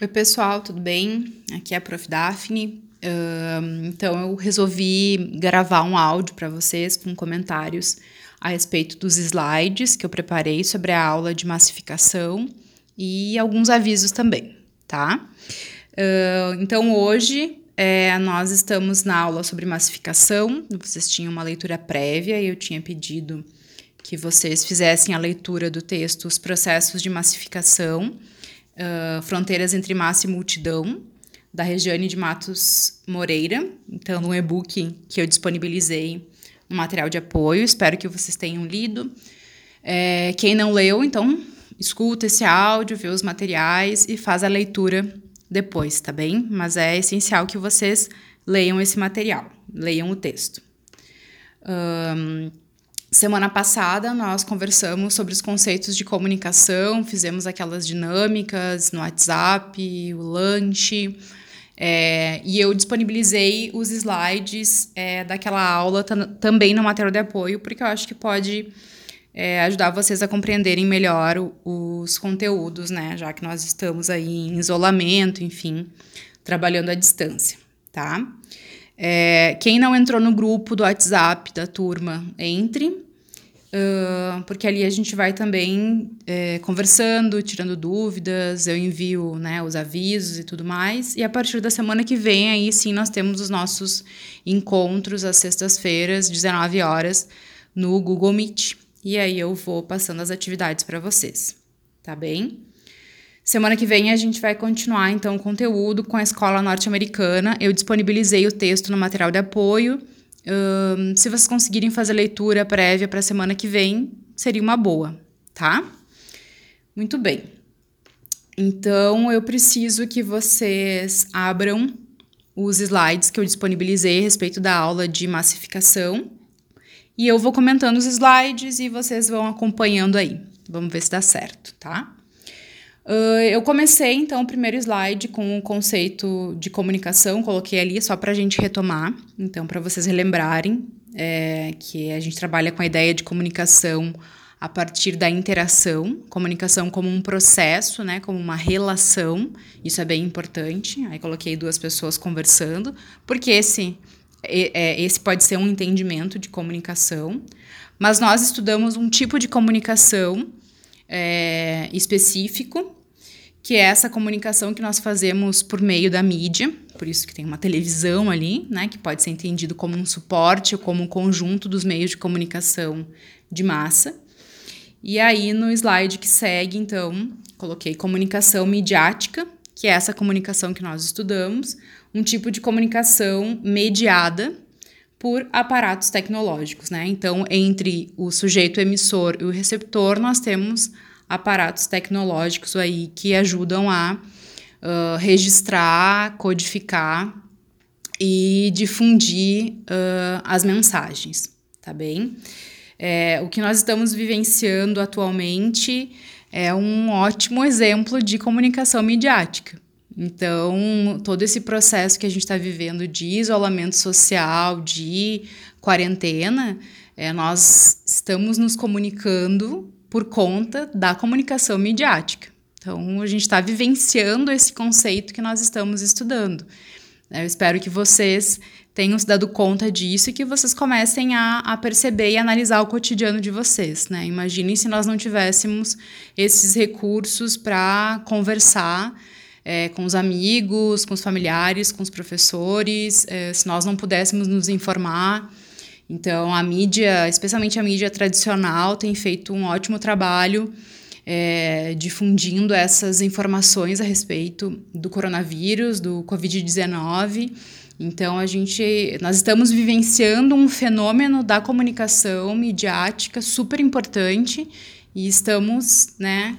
Oi, pessoal, tudo bem? Aqui é a Prof. Daphne. Uh, então, eu resolvi gravar um áudio para vocês com comentários a respeito dos slides que eu preparei sobre a aula de massificação e alguns avisos também, tá? Uh, então, hoje é, nós estamos na aula sobre massificação. Vocês tinham uma leitura prévia e eu tinha pedido que vocês fizessem a leitura do texto Os Processos de Massificação, uh, Fronteiras entre Massa e Multidão, da Regiane de Matos Moreira. Então, um e-book que eu disponibilizei no material de apoio. Espero que vocês tenham lido. É, quem não leu, então, escuta esse áudio, vê os materiais e faz a leitura depois, tá bem? Mas é essencial que vocês leiam esse material, leiam o texto. Um, semana passada nós conversamos sobre os conceitos de comunicação, fizemos aquelas dinâmicas no WhatsApp, o lanche, é, e eu disponibilizei os slides é, daquela aula também no material de apoio, porque eu acho que pode é, ajudar vocês a compreenderem melhor o, os conteúdos, né? Já que nós estamos aí em isolamento, enfim, trabalhando à distância, tá? É, quem não entrou no grupo do WhatsApp da turma, entre, porque ali a gente vai também é, conversando, tirando dúvidas, eu envio né, os avisos e tudo mais. E a partir da semana que vem, aí sim, nós temos os nossos encontros às sextas-feiras, 19 horas, no Google Meet e aí eu vou passando as atividades para vocês, tá bem? Semana que vem a gente vai continuar então o conteúdo com a escola norte-americana. Eu disponibilizei o texto no material de apoio. Um, se vocês conseguirem fazer leitura prévia para a semana que vem, seria uma boa, tá? Muito bem. Então eu preciso que vocês abram os slides que eu disponibilizei a respeito da aula de massificação e eu vou comentando os slides e vocês vão acompanhando aí. Vamos ver se dá certo, tá? Uh, eu comecei então o primeiro slide com o conceito de comunicação, coloquei ali só para a gente retomar, então para vocês relembrarem é, que a gente trabalha com a ideia de comunicação a partir da interação, comunicação como um processo, né, como uma relação, isso é bem importante. Aí coloquei duas pessoas conversando, porque esse é, esse pode ser um entendimento de comunicação, mas nós estudamos um tipo de comunicação é, específico, que é essa comunicação que nós fazemos por meio da mídia, por isso que tem uma televisão ali, né, que pode ser entendido como um suporte ou como um conjunto dos meios de comunicação de massa. E aí no slide que segue, então, coloquei comunicação midiática, que é essa comunicação que nós estudamos, um tipo de comunicação mediada por aparatos tecnológicos, né? Então, entre o sujeito emissor e o receptor, nós temos aparatos tecnológicos aí que ajudam a uh, registrar, codificar e difundir uh, as mensagens, tá bem? É, o que nós estamos vivenciando atualmente é um ótimo exemplo de comunicação midiática. Então, todo esse processo que a gente está vivendo de isolamento social, de quarentena, é, nós estamos nos comunicando por conta da comunicação midiática. Então, a gente está vivenciando esse conceito que nós estamos estudando. Eu espero que vocês tenham se dado conta disso e que vocês comecem a, a perceber e analisar o cotidiano de vocês. Né? Imaginem se nós não tivéssemos esses recursos para conversar é, com os amigos, com os familiares, com os professores, é, se nós não pudéssemos nos informar. Então, a mídia, especialmente a mídia tradicional, tem feito um ótimo trabalho é, difundindo essas informações a respeito do coronavírus, do Covid-19. Então, a gente, nós estamos vivenciando um fenômeno da comunicação midiática super importante e estamos, né,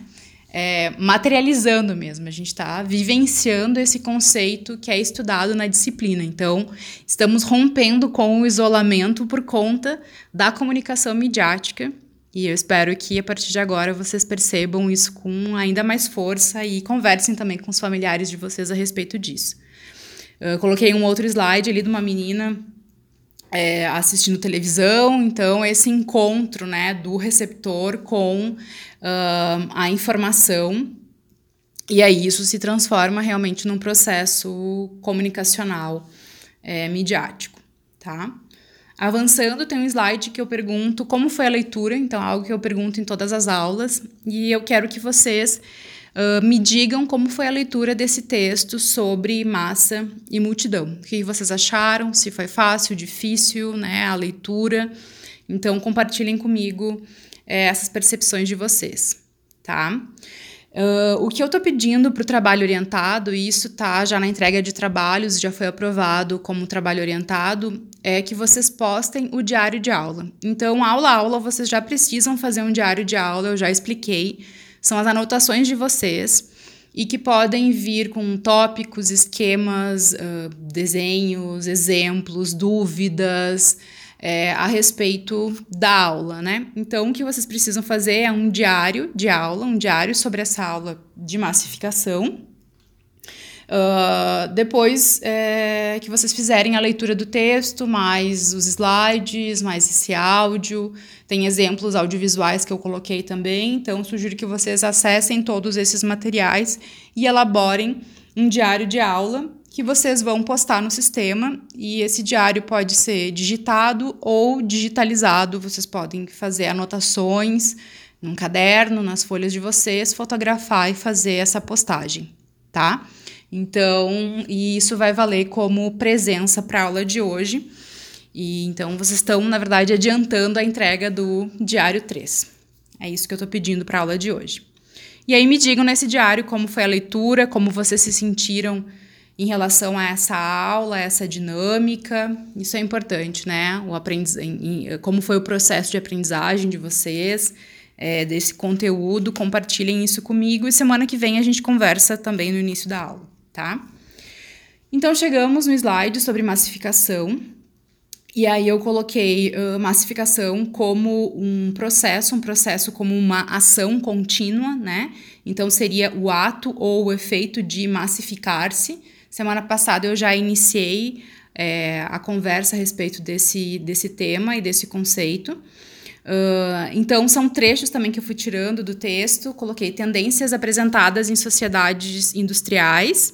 é, materializando mesmo, a gente está vivenciando esse conceito que é estudado na disciplina. Então, estamos rompendo com o isolamento por conta da comunicação midiática. E eu espero que a partir de agora vocês percebam isso com ainda mais força e conversem também com os familiares de vocês a respeito disso. Eu coloquei um outro slide ali de uma menina é, assistindo televisão, então esse encontro né, do receptor com uh, a informação. E aí isso se transforma realmente num processo comunicacional é, midiático, tá? Avançando, tem um slide que eu pergunto como foi a leitura, então é algo que eu pergunto em todas as aulas, e eu quero que vocês uh, me digam como foi a leitura desse texto sobre massa e multidão. O que vocês acharam, se foi fácil, difícil, né, a leitura. Então, compartilhem comigo é, essas percepções de vocês, tá? Uh, o que eu estou pedindo para o trabalho orientado, e isso está já na entrega de trabalhos, já foi aprovado como trabalho orientado, é que vocês postem o diário de aula. Então, aula a aula, vocês já precisam fazer um diário de aula, eu já expliquei. São as anotações de vocês e que podem vir com tópicos, esquemas, uh, desenhos, exemplos, dúvidas é, a respeito da aula, né? Então, o que vocês precisam fazer é um diário de aula, um diário sobre essa aula de massificação. Uh, depois é, que vocês fizerem a leitura do texto, mais os slides, mais esse áudio, tem exemplos audiovisuais que eu coloquei também, então sugiro que vocês acessem todos esses materiais e elaborem um diário de aula que vocês vão postar no sistema e esse diário pode ser digitado ou digitalizado. Vocês podem fazer anotações num caderno, nas folhas de vocês, fotografar e fazer essa postagem, tá? Então, e isso vai valer como presença para a aula de hoje. E então vocês estão, na verdade, adiantando a entrega do diário 3. É isso que eu estou pedindo para a aula de hoje. E aí me digam nesse diário como foi a leitura, como vocês se sentiram em relação a essa aula, essa dinâmica. Isso é importante, né? O aprendiz... Como foi o processo de aprendizagem de vocês, é, desse conteúdo, compartilhem isso comigo e semana que vem a gente conversa também no início da aula, tá? Então chegamos no slide sobre massificação. E aí eu coloquei uh, massificação como um processo, um processo como uma ação contínua, né? Então seria o ato ou o efeito de massificar-se Semana passada eu já iniciei é, a conversa a respeito desse, desse tema e desse conceito. Uh, então, são trechos também que eu fui tirando do texto, coloquei tendências apresentadas em sociedades industriais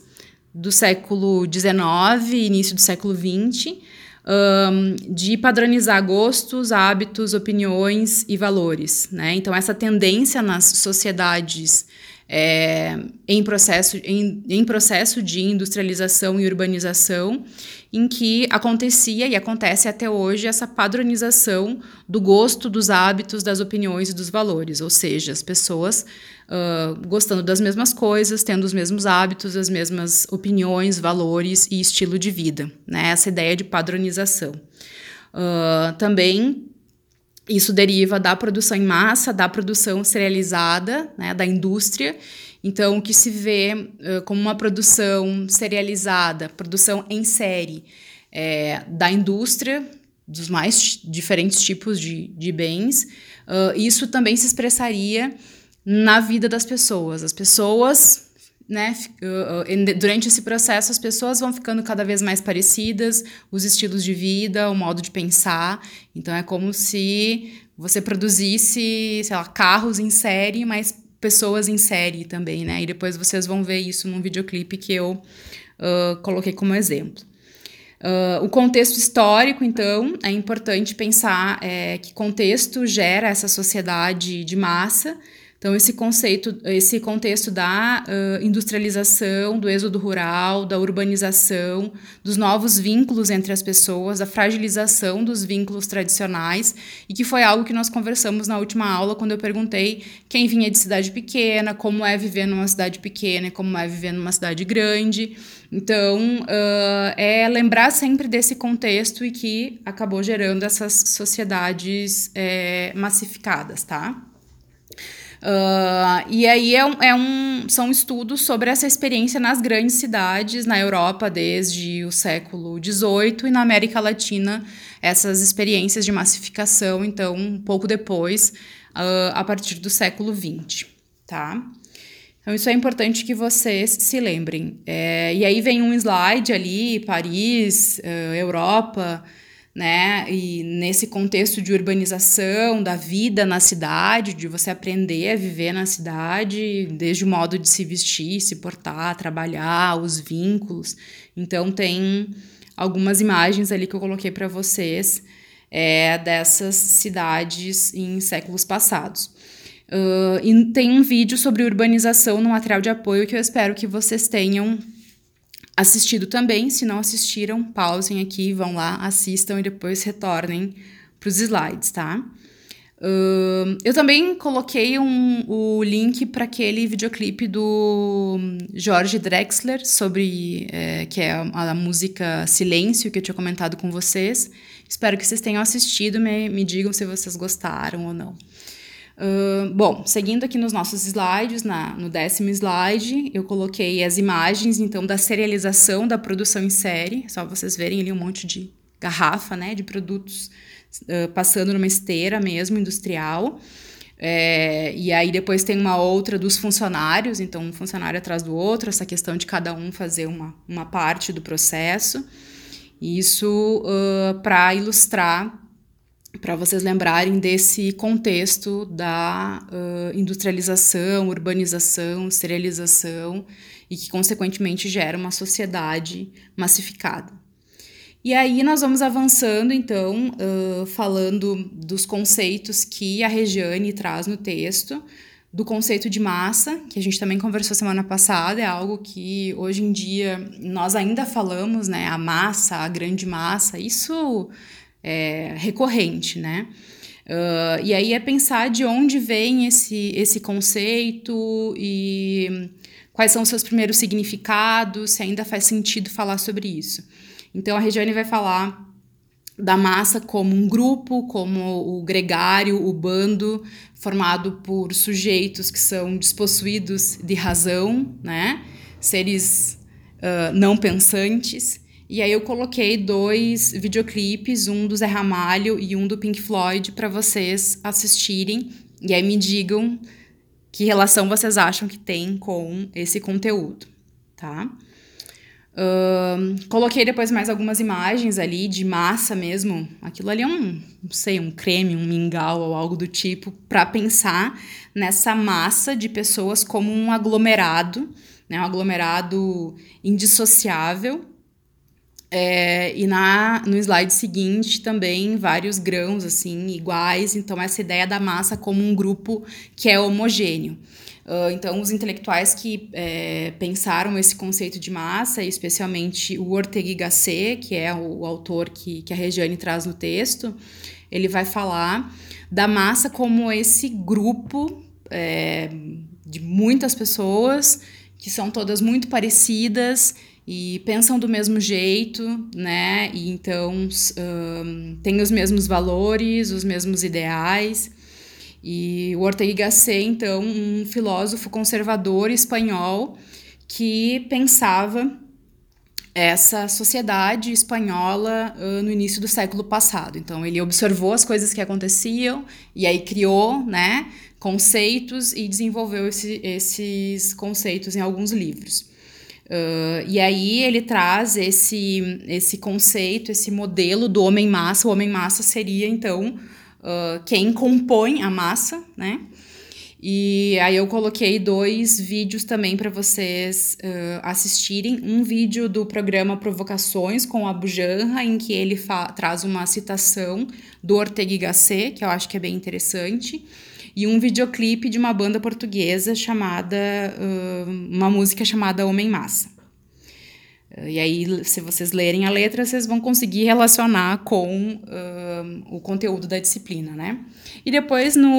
do século XIX início do século XX, um, de padronizar gostos, hábitos, opiniões e valores. Né? Então, essa tendência nas sociedades é, em, processo, em, em processo de industrialização e urbanização, em que acontecia e acontece até hoje essa padronização do gosto, dos hábitos, das opiniões e dos valores, ou seja, as pessoas uh, gostando das mesmas coisas, tendo os mesmos hábitos, as mesmas opiniões, valores e estilo de vida, né? Essa ideia de padronização. Uh, também isso deriva da produção em massa, da produção serializada, né, da indústria. Então, o que se vê uh, como uma produção serializada, produção em série é, da indústria, dos mais diferentes tipos de, de bens, uh, isso também se expressaria na vida das pessoas. As pessoas né, durante esse processo as pessoas vão ficando cada vez mais parecidas, os estilos de vida, o modo de pensar. Então é como se você produzisse, sei lá, carros em série, mas pessoas em série também, né? E depois vocês vão ver isso num videoclipe que eu uh, coloquei como exemplo. Uh, o contexto histórico, então, é importante pensar é, que contexto gera essa sociedade de massa então, esse conceito, esse contexto da uh, industrialização, do êxodo rural, da urbanização, dos novos vínculos entre as pessoas, da fragilização dos vínculos tradicionais, e que foi algo que nós conversamos na última aula, quando eu perguntei quem vinha de cidade pequena, como é viver numa cidade pequena, como é viver numa cidade grande. Então, uh, é lembrar sempre desse contexto e que acabou gerando essas sociedades é, massificadas, tá? Uh, e aí é um, é um, são estudos sobre essa experiência nas grandes cidades, na Europa desde o século XVIII e na América Latina, essas experiências de massificação, então, um pouco depois, uh, a partir do século XX, tá? Então, isso é importante que vocês se lembrem. É, e aí vem um slide ali, Paris, uh, Europa, né? E nesse contexto de urbanização, da vida na cidade, de você aprender a viver na cidade, desde o modo de se vestir, se portar, trabalhar, os vínculos. Então tem algumas imagens ali que eu coloquei para vocês é, dessas cidades em séculos passados. Uh, e tem um vídeo sobre urbanização no material de apoio que eu espero que vocês tenham assistido também. Se não assistiram, pausem aqui, vão lá, assistam e depois retornem para os slides, tá? Uh, eu também coloquei um, o link para aquele videoclipe do Jorge Drexler sobre é, que é a, a, música Silêncio que eu tinha comentado com vocês. Espero que vocês tenham assistido, me, me digam se vocês gostaram ou não. Bom, seguindo aqui nos nossos slides, na, no décimo slide, eu coloquei as imagens, então, da serialização da produção em série. Só vocês verem ali um monte de garrafa, né, de produtos uh, passando numa esteira mesmo, industrial. É, e aí depois tem uma outra dos funcionários, então um funcionário atrás do outro, essa questão de cada um fazer uma, uma parte do processo. Isso uh, para ilustrar para vocês lembrarem desse contexto da uh, industrialização, urbanização, serialização e que, consequentemente, gera uma sociedade massificada. E aí nós vamos avançando, então, uh, falando dos conceitos que a Regiane traz no texto, do conceito de massa, que a gente também conversou semana passada, é algo que hoje em dia nós ainda falamos, né? A massa, a grande massa, isso é, recorrente, né? Uh, e aí é pensar de onde vem esse, esse conceito e quais são os seus primeiros significados, se ainda faz sentido falar sobre isso. Então a Regiane vai falar da massa como um grupo, como o gregário, o bando, formado por sujeitos que são despossuídos de razão, né? seres uh, não pensantes, e aí eu coloquei dois videoclipes, um do Zé Ramalho e um do Pink Floyd, para vocês assistirem. E aí me digam que relação vocês acham que tem com esse conteúdo, tá? Uh, coloquei depois mais algumas imagens ali de massa mesmo. Aquilo ali é um, não sei, um creme, um mingau ou algo do tipo, para pensar nessa massa de pessoas como um aglomerado, né? Um aglomerado indissociável é, e na, no slide seguinte também vários grãos assim iguais, então essa ideia da massa como um grupo que é homogêneo. Uh, então, os intelectuais que é, pensaram esse conceito de massa, especialmente o Ortega y Gasset, que é o, o autor que, que a Regiane traz no texto, ele vai falar da massa como esse grupo é, de muitas pessoas que são todas muito parecidas e pensam do mesmo jeito, né? E então um, têm os mesmos valores, os mesmos ideais. E o Ortega y Gasset, então, um filósofo conservador espanhol que pensava essa sociedade espanhola uh, no início do século passado. Então, ele observou as coisas que aconteciam e aí criou, né, conceitos e desenvolveu esse, esses conceitos em alguns livros. Uh, e aí ele traz esse, esse conceito, esse modelo do homem-massa. O homem-massa seria, então, uh, quem compõe a massa, né? E aí eu coloquei dois vídeos também para vocês uh, assistirem. Um vídeo do programa Provocações com a Bujanra, em que ele traz uma citação do Ortega y Gasset, que eu acho que é bem interessante e um videoclipe de uma banda portuguesa chamada. Uh, uma música chamada Homem Massa. Uh, e aí, se vocês lerem a letra, vocês vão conseguir relacionar com uh, o conteúdo da disciplina, né? E depois, no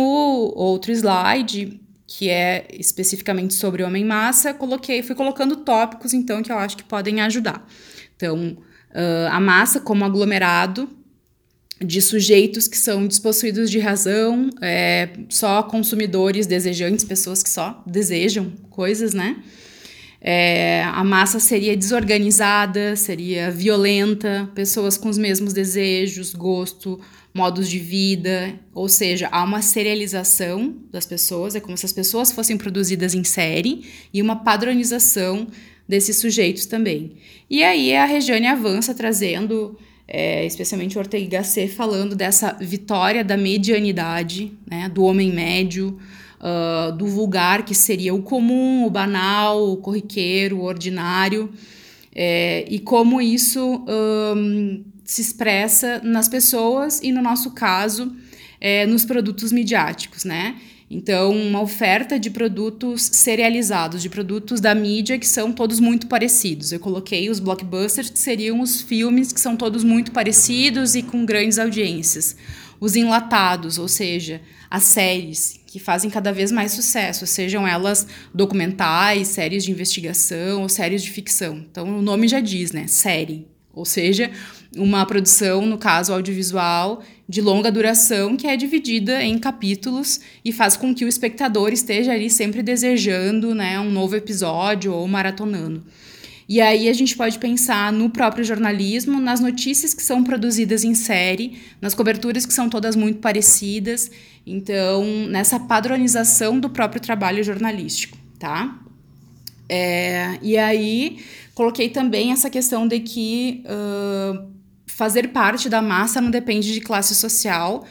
outro slide, que é especificamente sobre homem massa, coloquei, fui colocando tópicos, então, que eu acho que podem ajudar. Então, a massa como aglomerado de sujeitos que são despossuídos de razão, é, só consumidores desejantes, pessoas que só desejam coisas, né? É, a massa seria desorganizada, seria violenta, pessoas com os mesmos desejos, gosto, modos de vida, ou seja, há uma serialização das pessoas, é como se as pessoas fossem produzidas em série e uma padronização desses sujeitos também. E aí a Regiane avança trazendo é, especialmente Ortega y Gasset, falando dessa vitória da medianidade, né, do homem médio, uh, do vulgar, que seria o comum, o banal, o corriqueiro, o ordinário, é, e como isso um, se expressa nas pessoas e, no nosso caso, é, nos produtos midiáticos, né? Então, uma oferta de produtos serializados, de produtos da mídia que são todos muito parecidos. Eu coloquei os blockbusters, que seriam os filmes que são todos muito parecidos e com grandes audiências. Os enlatados, ou seja, as séries que fazem cada vez mais sucesso, sejam elas documentais, séries de investigação ou séries de ficção. Então, o nome já diz, né? Série. Ou seja, uma produção, no caso audiovisual, de longa duração, que é dividida em capítulos e faz com que o espectador esteja ali sempre desejando né, um novo episódio ou maratonando. E aí a gente pode pensar no próprio jornalismo, nas notícias que são produzidas em série, nas coberturas que são todas muito parecidas, então nessa padronização do próprio trabalho jornalístico, tá? É, e aí coloquei também essa questão de que uh, fazer parte da massa não depende de classe social,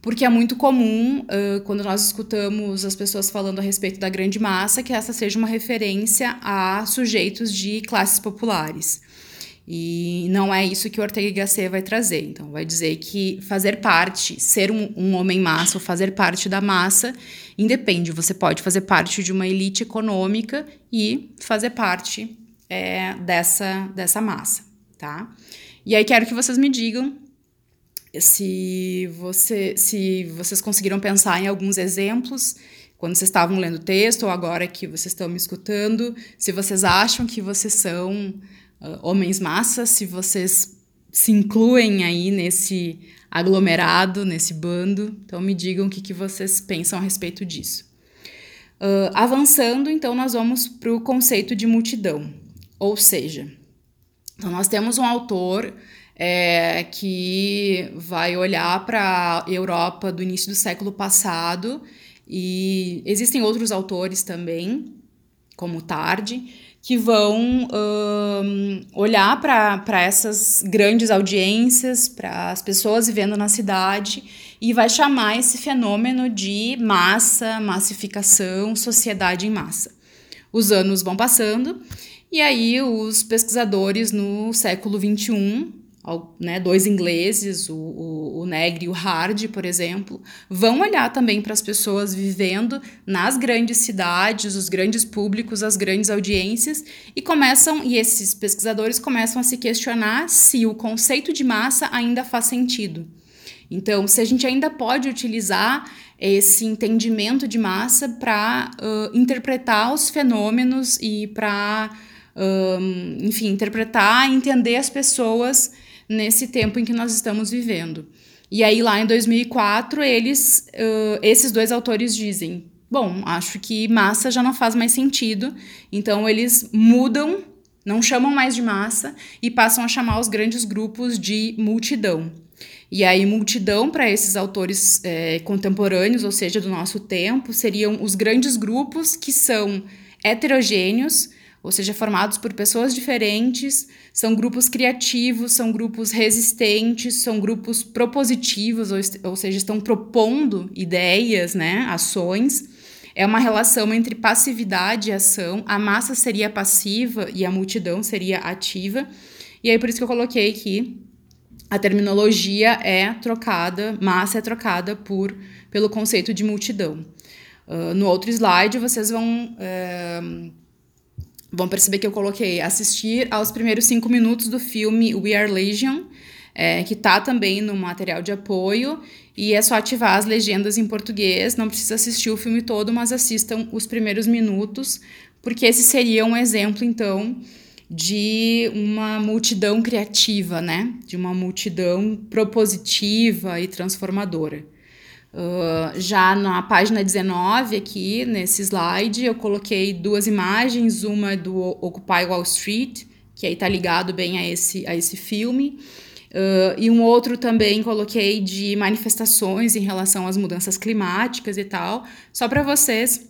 porque é muito comum, uh, quando nós escutamos as pessoas falando a respeito da grande massa, que essa seja uma referência a sujeitos de classes populares. E não é isso que o Ortega y Gasset vai trazer. Então, vai dizer que fazer parte, ser um, um homem massa ou fazer parte da massa, independe. Você pode fazer parte de uma elite econômica e fazer parte é, dessa, dessa massa, tá? E aí quero que vocês me digam se, você, se vocês conseguiram pensar em alguns exemplos quando vocês estavam lendo o texto ou agora que vocês estão me escutando, se vocês acham que vocês são uh, homens massas, se vocês se incluem aí nesse aglomerado, nesse bando. Então me digam o que, que vocês pensam a respeito disso. Uh, avançando, então, nós vamos para o conceito de multidão. Ou seja, então, nós temos um autor é, que vai olhar para a Europa do início do século passado, e existem outros autores também, como Tarde, que vão um, olhar para essas grandes audiências, para as pessoas vivendo na cidade, e vai chamar esse fenômeno de massa, massificação, sociedade em massa. Os anos vão passando e aí os pesquisadores no século XXI, né, dois ingleses, o, o, o Negri e o Hardy, por exemplo, vão olhar também para as pessoas vivendo nas grandes cidades, os grandes públicos, as grandes audiências, e começam, e esses pesquisadores começam a se questionar se o conceito de massa ainda faz sentido. Então, se a gente ainda pode utilizar esse entendimento de massa para uh, interpretar os fenômenos e para um, enfim, interpretar, entender as pessoas nesse tempo em que nós estamos vivendo. E aí, lá em 2004, eles, uh, esses dois autores dizem: bom, acho que massa já não faz mais sentido, então eles mudam, não chamam mais de massa e passam a chamar os grandes grupos de multidão. E aí, multidão para esses autores é, contemporâneos, ou seja, do nosso tempo, seriam os grandes grupos que são heterogêneos, ou seja, formados por pessoas diferentes, são grupos criativos, são grupos resistentes, são grupos propositivos, ou, ou seja, estão propondo ideias, né, ações. É uma relação entre passividade e ação. A massa seria passiva e a multidão seria ativa. E aí, por isso que eu coloquei que a terminologia é trocada, massa é trocada por pelo conceito de multidão. Uh, no outro slide, vocês vão. Uh, vão perceber que eu coloquei assistir aos primeiros cinco minutos do filme We Are Legion, é, que tá também no material de apoio, e é só ativar as legendas em português, não precisa assistir o filme todo, mas assistam os primeiros minutos, porque esse seria um exemplo, então, de uma multidão criativa, né? De uma multidão propositiva e transformadora. Uh, já na página 19, aqui nesse slide, eu coloquei duas imagens, uma do Occupy Wall Street, que aí está ligado bem a esse, a esse filme, uh, e um outro também coloquei de manifestações em relação às mudanças climáticas e tal, só para vocês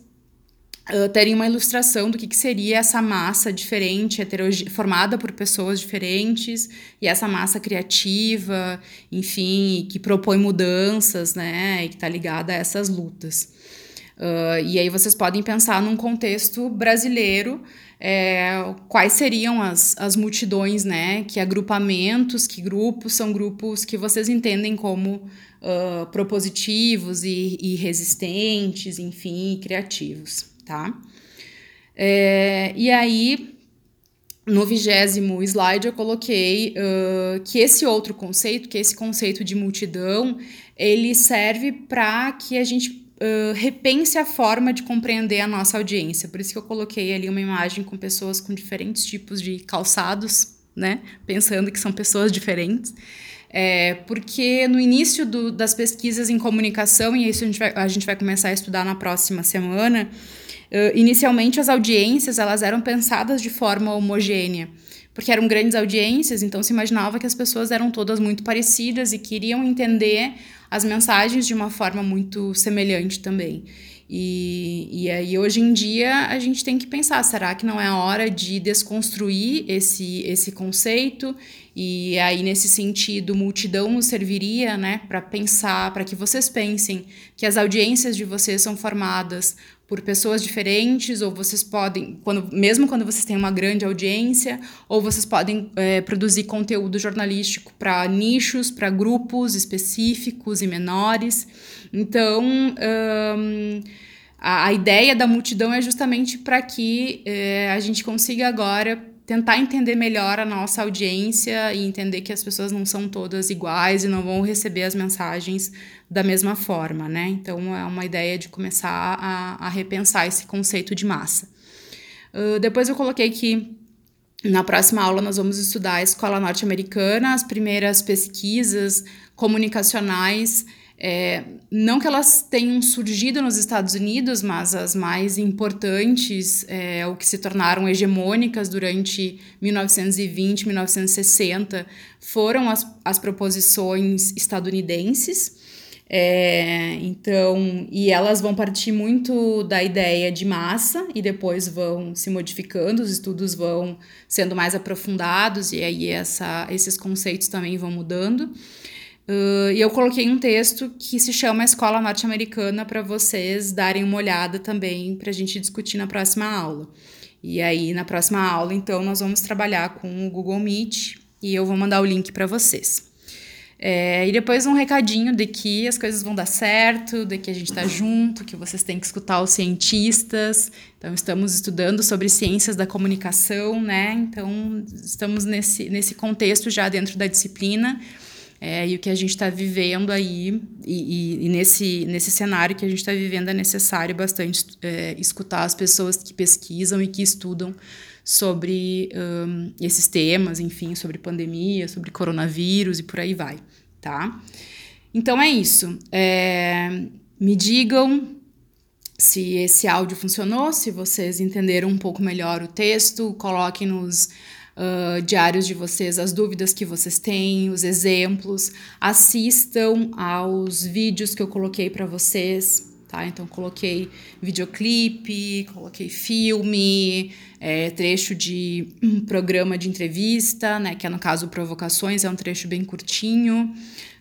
terem uma ilustração do que, que seria essa massa diferente, formada por pessoas diferentes, e essa massa criativa, enfim, que propõe mudanças, né, e que está ligada a essas lutas. Uh, e aí vocês podem pensar num contexto brasileiro, é, quais seriam as, as multidões, né? Que agrupamentos, que grupos são grupos que vocês entendem como uh, propositivos e, e, resistentes, enfim, criativos, tá? É, e aí, no vigésimo slide, eu coloquei uh, que esse outro conceito, que esse conceito de multidão, ele serve para que a gente uh, repense a forma de compreender a nossa audiência. Por isso que eu coloquei ali uma imagem com pessoas com diferentes tipos de calçados, né? Pensando que são pessoas diferentes. É, porque no início do, das pesquisas em comunicação, e isso a gente, vai, a gente vai começar a estudar na próxima semana, uh, inicialmente as audiências elas eram pensadas de forma homogênea porque eram grandes audiências, então se imaginava que as pessoas eram todas muito parecidas e queriam entender as mensagens de uma forma muito semelhante também. E, e aí, hoje em dia, a gente tem que pensar: será que não é a hora de desconstruir esse, esse conceito? E aí, nesse sentido, multidão nos serviria né, para pensar, para que vocês pensem que as audiências de vocês são formadas por pessoas diferentes, ou vocês podem, quando, mesmo quando vocês têm uma grande audiência, ou vocês podem é, produzir conteúdo jornalístico para nichos, para grupos específicos e menores. Então, um, a, a, ideia da multidão é justamente para que é, a gente consiga agora tentar entender melhor a nossa audiência e entender que as pessoas não são todas iguais e não vão receber as mensagens da mesma forma, né? Então é uma ideia de começar a, a repensar esse conceito de massa. Uh, depois eu coloquei que na próxima aula nós vamos estudar a escola norte-americana, as primeiras pesquisas comunicacionais é, não que elas tenham surgido nos Estados Unidos, mas as mais importantes, é, o que se tornaram hegemônicas durante 1920, 1960, foram as, as proposições estadunidenses. É, então, e elas vão partir muito da ideia de massa e depois vão se modificando, os estudos vão sendo mais aprofundados e aí essa, esses conceitos também vão mudando. Uh, e eu coloquei um texto que se chama Escola Norte-Americana para vocês darem uma olhada também para a gente discutir na próxima aula. E aí, na próxima aula, então, nós vamos trabalhar com o Google Meet e eu vou mandar o link para vocês. É, e depois um recadinho de que as coisas vão dar certo, de que a gente está junto, que vocês têm que escutar os cientistas. Então, estamos estudando sobre ciências da comunicação, né? Então, estamos nesse, nesse contexto já dentro da disciplina. É, e o que a gente está vivendo aí, e, e, e, nesse, nesse cenário que a gente está vivendo, é necessário bastante é, escutar as pessoas que pesquisam e que estudam sobre um, esses temas, enfim, sobre pandemia, sobre coronavírus e por aí vai, tá? Então é isso. É, me digam se esse áudio funcionou, se vocês entenderam um pouco melhor o texto, coloquem nos uh, diários de vocês, as dúvidas que vocês têm, os exemplos. Assistam aos vídeos que eu coloquei para vocês, tá? Então, coloquei videoclipe, coloquei filme, é, trecho de um programa de entrevista, né? Que é no caso Provocações, é um trecho bem curtinho.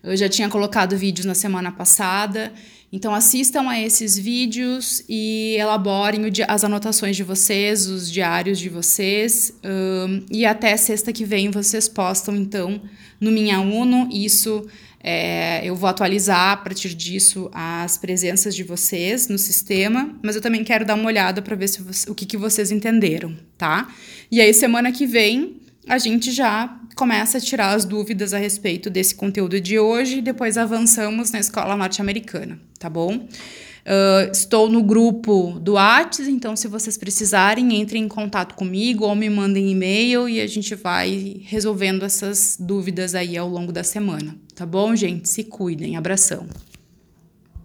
Eu já tinha colocado vídeos na semana passada. Então assistam a esses vídeos e elaborem as anotações de vocês, os diários de vocês. Um, e até sexta que vem vocês postam, então, no Minha Uno. Isso é, eu vou atualizar a partir disso as presenças de vocês no sistema, mas eu também quero dar uma olhada para ver se, o que, que vocês entenderam, tá? E aí, semana que vem, a gente já começa a tirar as dúvidas a respeito desse conteúdo de hoje e depois avançamos na escola norte-americana, tá bom? Uh, estou no grupo do Whats, então se vocês precisarem, entrem em contato comigo ou me mandem e-mail e a gente vai resolvendo essas dúvidas aí ao longo da semana, tá bom, gente? Se cuidem, abração.